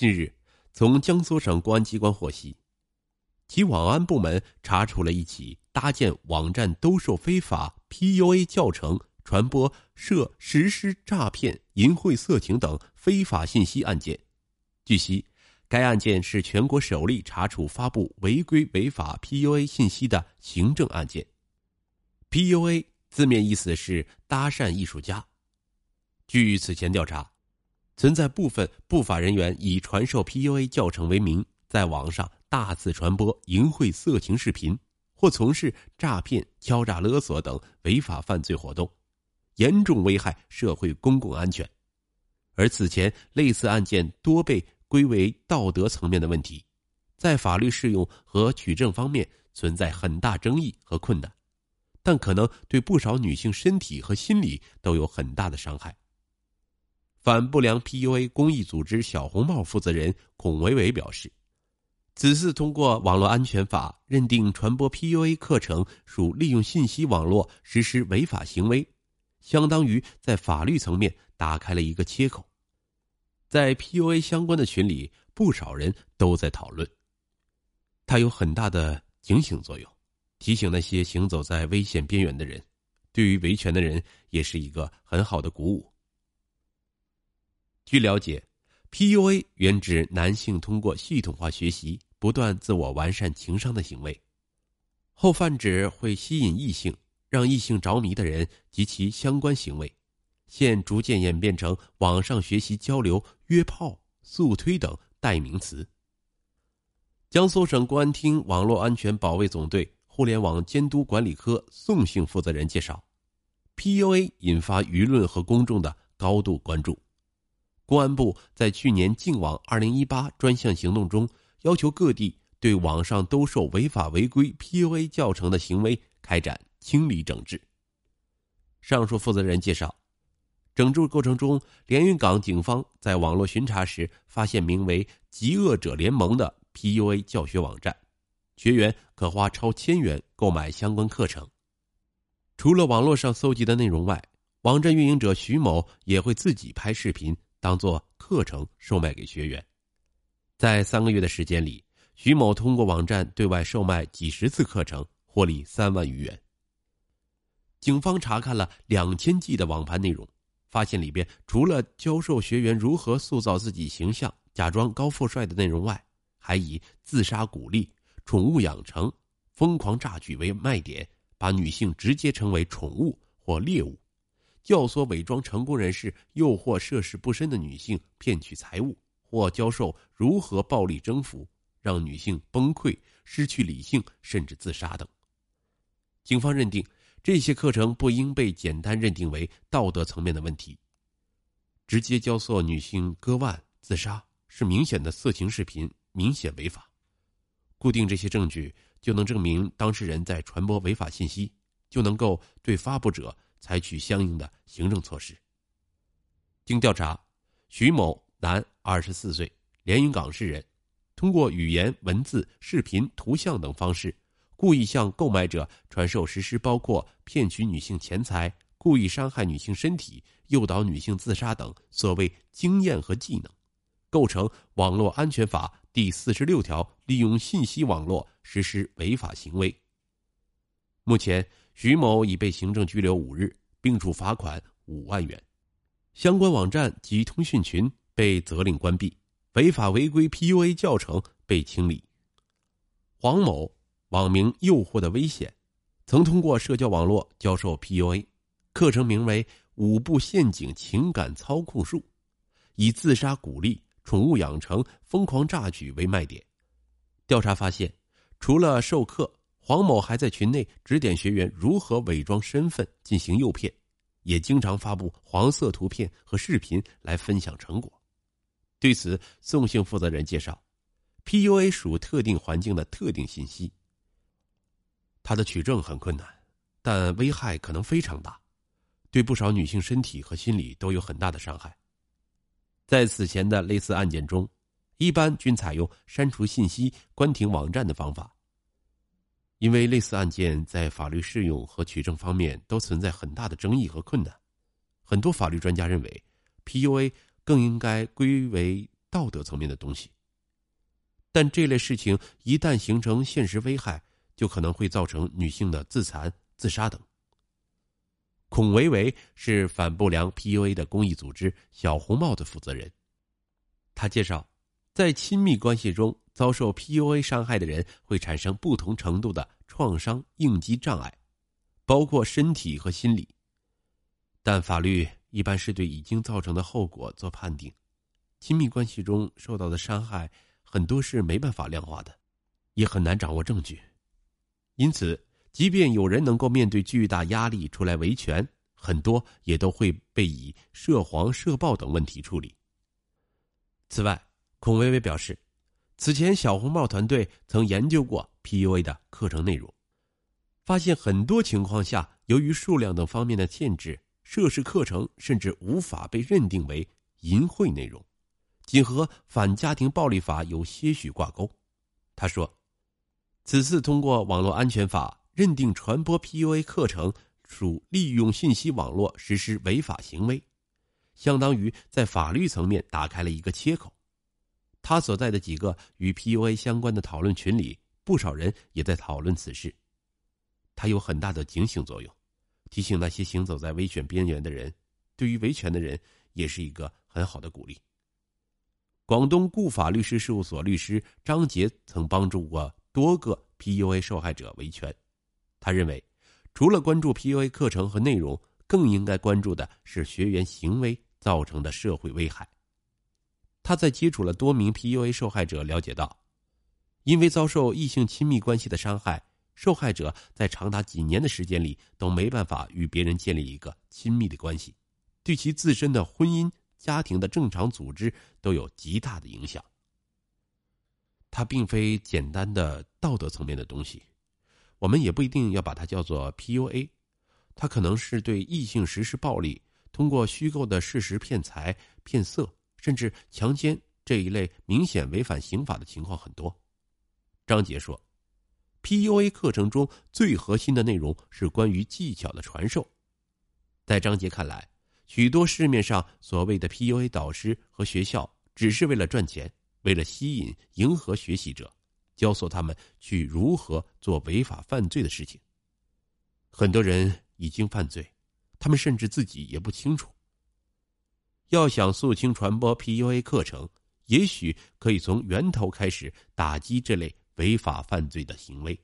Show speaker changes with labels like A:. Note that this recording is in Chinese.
A: 近日，从江苏省公安机关获悉，其网安部门查处了一起搭建网站兜售非法 PUA 教程、传播涉实施诈骗、淫秽色情等非法信息案件。据悉，该案件是全国首例查处发布违规违法 PUA 信息的行政案件。PUA 字面意思是搭讪艺术家。据此前调查。存在部分不法人员以传授 PUA 教程为名，在网上大肆传播淫秽色情视频，或从事诈骗、敲诈勒索等违法犯罪活动，严重危害社会公共安全。而此前类似案件多被归为道德层面的问题，在法律适用和取证方面存在很大争议和困难，但可能对不少女性身体和心理都有很大的伤害。反不良 PUA 公益组织“小红帽”负责人孔维维表示，此次通过网络安全法认定传播 PUA 课程属利用信息网络实施违法行为，相当于在法律层面打开了一个切口。在 PUA 相关的群里，不少人都在讨论，它有很大的警醒作用，提醒那些行走在危险边缘的人，对于维权的人也是一个很好的鼓舞。据了解，PUA 原指男性通过系统化学习，不断自我完善情商的行为，后泛指会吸引异性、让异性着迷的人及其相关行为，现逐渐演变成网上学习交流、约炮、速推等代名词。江苏省公安厅网络安全保卫总队互联网监督管理科宋姓负责人介绍，PUA 引发舆论和公众的高度关注。公安部在去年“净网二零一八”专项行动中，要求各地对网上兜售违法违规 PUA 教程的行为开展清理整治。上述负责人介绍，整治过程中，连云港警方在网络巡查时发现名为“极恶者联盟”的 PUA 教学网站，学员可花超千元购买相关课程。除了网络上搜集的内容外，网站运营者徐某也会自己拍视频。当做课程售卖给学员，在三个月的时间里，徐某通过网站对外售卖几十次课程，获利三万余元。警方查看了两千 G 的网盘内容，发现里边除了教授学员如何塑造自己形象、假装高富帅的内容外，还以自杀鼓励、宠物养成、疯狂榨取为卖点，把女性直接称为宠物或猎物。教唆伪装成功人士，诱惑涉世不深的女性骗取财物，或教授如何暴力征服，让女性崩溃、失去理性，甚至自杀等。警方认定，这些课程不应被简单认定为道德层面的问题。直接教唆女性割腕自杀是明显的色情视频，明显违法。固定这些证据，就能证明当事人在传播违法信息，就能够对发布者。采取相应的行政措施。经调查，徐某，男，二十四岁，连云港市人，通过语言、文字、视频、图像等方式，故意向购买者传授实施包括骗取女性钱财、故意伤害女性身体、诱导女性自杀等所谓经验和技能，构成《网络安全法》第四十六条利用信息网络实施违法行为。目前。徐某已被行政拘留五日，并处罚款五万元，相关网站及通讯群被责令关闭，违法违规 PUA 教程被清理。黄某网名“诱惑的危险”，曾通过社交网络教授 PUA，课程名为“五步陷阱情感操控术”，以自杀鼓励、宠物养成、疯狂榨取为卖点。调查发现，除了授课。黄某还在群内指点学员如何伪装身份进行诱骗，也经常发布黄色图片和视频来分享成果。对此，宋姓负责人介绍：“PUA 属特定环境的特定信息，它的取证很困难，但危害可能非常大，对不少女性身体和心理都有很大的伤害。在此前的类似案件中，一般均采用删除信息、关停网站的方法。”因为类似案件在法律适用和取证方面都存在很大的争议和困难，很多法律专家认为，PUA 更应该归为道德层面的东西。但这类事情一旦形成现实危害，就可能会造成女性的自残、自杀等。孔维维是反不良 PUA 的公益组织“小红帽”的负责人。他介绍，在亲密关系中遭受 PUA 伤害的人会产生不同程度的创伤应激障碍，包括身体和心理。但法律一般是对已经造成的后果做判定，亲密关系中受到的伤害很多是没办法量化的，也很难掌握证据，因此。即便有人能够面对巨大压力出来维权，很多也都会被以涉黄、涉暴等问题处理。此外，孔薇薇表示，此前小红帽团队曾研究过 PUA 的课程内容，发现很多情况下，由于数量等方面的限制，涉事课程甚至无法被认定为淫秽内容，仅和反家庭暴力法有些许挂钩。他说，此次通过网络安全法。认定传播 PUA 课程属利用信息网络实施违法行为，相当于在法律层面打开了一个切口。他所在的几个与 PUA 相关的讨论群里，不少人也在讨论此事。他有很大的警醒作用，提醒那些行走在危险边缘的人，对于维权的人也是一个很好的鼓励。广东固法律师事务所律师张杰曾帮助过多个 PUA 受害者维权。他认为，除了关注 PUA 课程和内容，更应该关注的是学员行为造成的社会危害。他在接触了多名 PUA 受害者，了解到，因为遭受异性亲密关系的伤害，受害者在长达几年的时间里都没办法与别人建立一个亲密的关系，对其自身的婚姻、家庭的正常组织都有极大的影响。它并非简单的道德层面的东西。我们也不一定要把它叫做 PUA，它可能是对异性实施暴力，通过虚构的事实骗财骗色，甚至强奸这一类明显违反刑法的情况很多。张杰说，PUA 课程中最核心的内容是关于技巧的传授。在张杰看来，许多市面上所谓的 PUA 导师和学校，只是为了赚钱，为了吸引迎合学习者。教唆他们去如何做违法犯罪的事情。很多人已经犯罪，他们甚至自己也不清楚。要想肃清传播 PUA 课程，也许可以从源头开始打击这类违法犯罪的行为。